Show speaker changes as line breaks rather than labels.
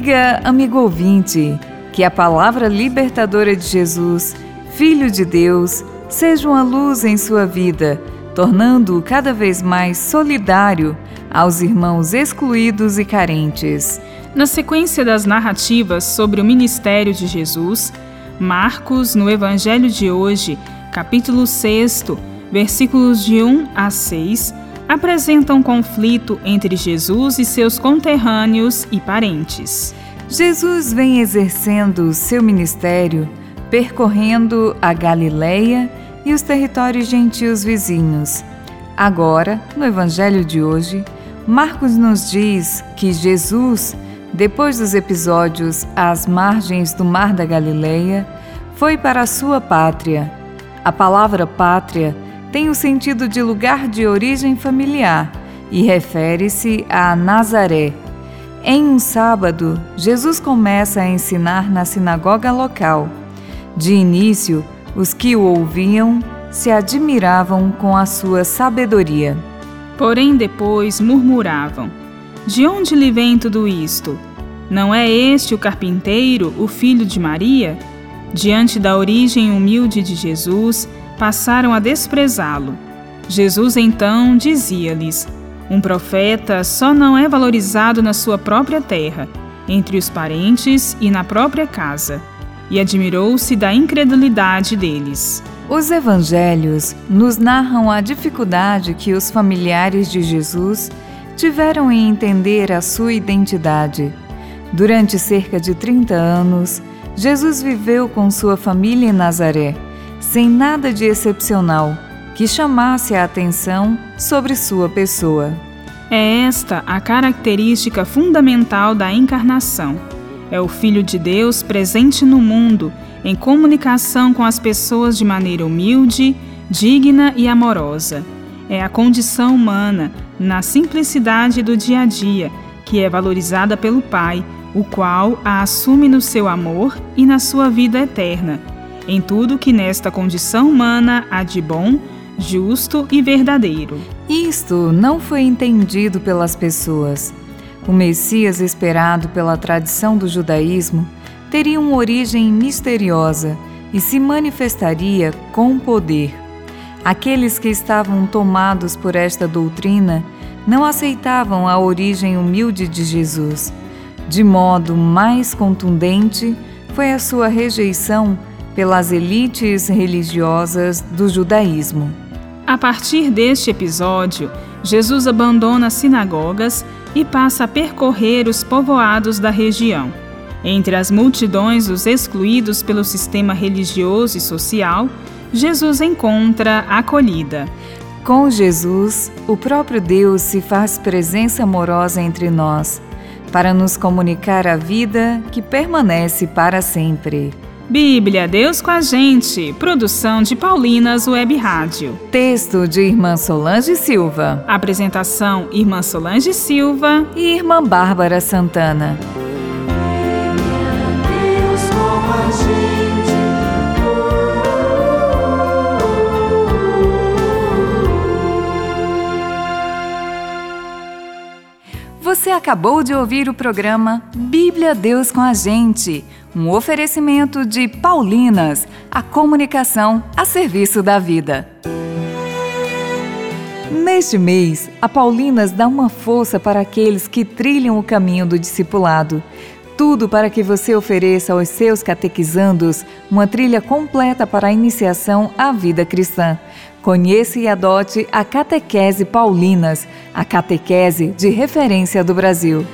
dia, amigo ouvinte. Que a palavra libertadora de Jesus, Filho de Deus, seja uma luz em sua vida, tornando-o cada vez mais solidário aos irmãos excluídos e carentes.
Na sequência das narrativas sobre o ministério de Jesus, Marcos, no Evangelho de hoje, capítulo 6, versículos de 1 a 6, apresenta um conflito entre Jesus e seus conterrâneos e parentes.
Jesus vem exercendo seu ministério percorrendo a Galileia e os territórios gentios vizinhos. Agora, no Evangelho de hoje, Marcos nos diz que Jesus, depois dos episódios às margens do Mar da Galileia, foi para a sua pátria. A palavra pátria tem o sentido de lugar de origem familiar e refere-se a Nazaré. Em um sábado, Jesus começa a ensinar na sinagoga local. De início, os que o ouviam se admiravam com a sua sabedoria.
Porém, depois murmuravam: De onde lhe vem tudo isto? Não é este o carpinteiro, o filho de Maria? Diante da origem humilde de Jesus, passaram a desprezá-lo. Jesus então dizia-lhes: Um profeta só não é valorizado na sua própria terra, entre os parentes e na própria casa. E admirou-se da incredulidade deles.
Os evangelhos nos narram a dificuldade que os familiares de Jesus tiveram em entender a sua identidade. Durante cerca de 30 anos, Jesus viveu com sua família em Nazaré sem nada de excepcional que chamasse a atenção sobre sua pessoa.
É esta a característica fundamental da encarnação. É o Filho de Deus presente no mundo, em comunicação com as pessoas de maneira humilde, digna e amorosa. É a condição humana, na simplicidade do dia a dia, que é valorizada pelo Pai, o qual a assume no seu amor e na sua vida eterna em tudo que nesta condição humana há de bom, justo e verdadeiro.
Isto não foi entendido pelas pessoas. O Messias esperado pela tradição do judaísmo teria uma origem misteriosa e se manifestaria com poder. Aqueles que estavam tomados por esta doutrina não aceitavam a origem humilde de Jesus. De modo mais contundente, foi a sua rejeição pelas elites religiosas do judaísmo.
A partir deste episódio, Jesus abandona as sinagogas e passa a percorrer os povoados da região. Entre as multidões dos excluídos pelo sistema religioso e social, Jesus encontra acolhida.
Com Jesus, o próprio Deus se faz presença amorosa entre nós, para nos comunicar a vida que permanece para sempre.
Bíblia, Deus com a gente. Produção de Paulinas Web Rádio.
Texto de Irmã Solange Silva.
Apresentação: Irmã Solange Silva
e Irmã Bárbara Santana. Você acabou de ouvir o programa Bíblia Deus com a gente um oferecimento de Paulinas, a comunicação a serviço da vida. Neste mês, a Paulinas dá uma força para aqueles que trilham o caminho do discipulado. Tudo para que você ofereça aos seus catequizandos uma trilha completa para a iniciação à vida cristã. Conheça e adote a Catequese Paulinas, a catequese de referência do Brasil.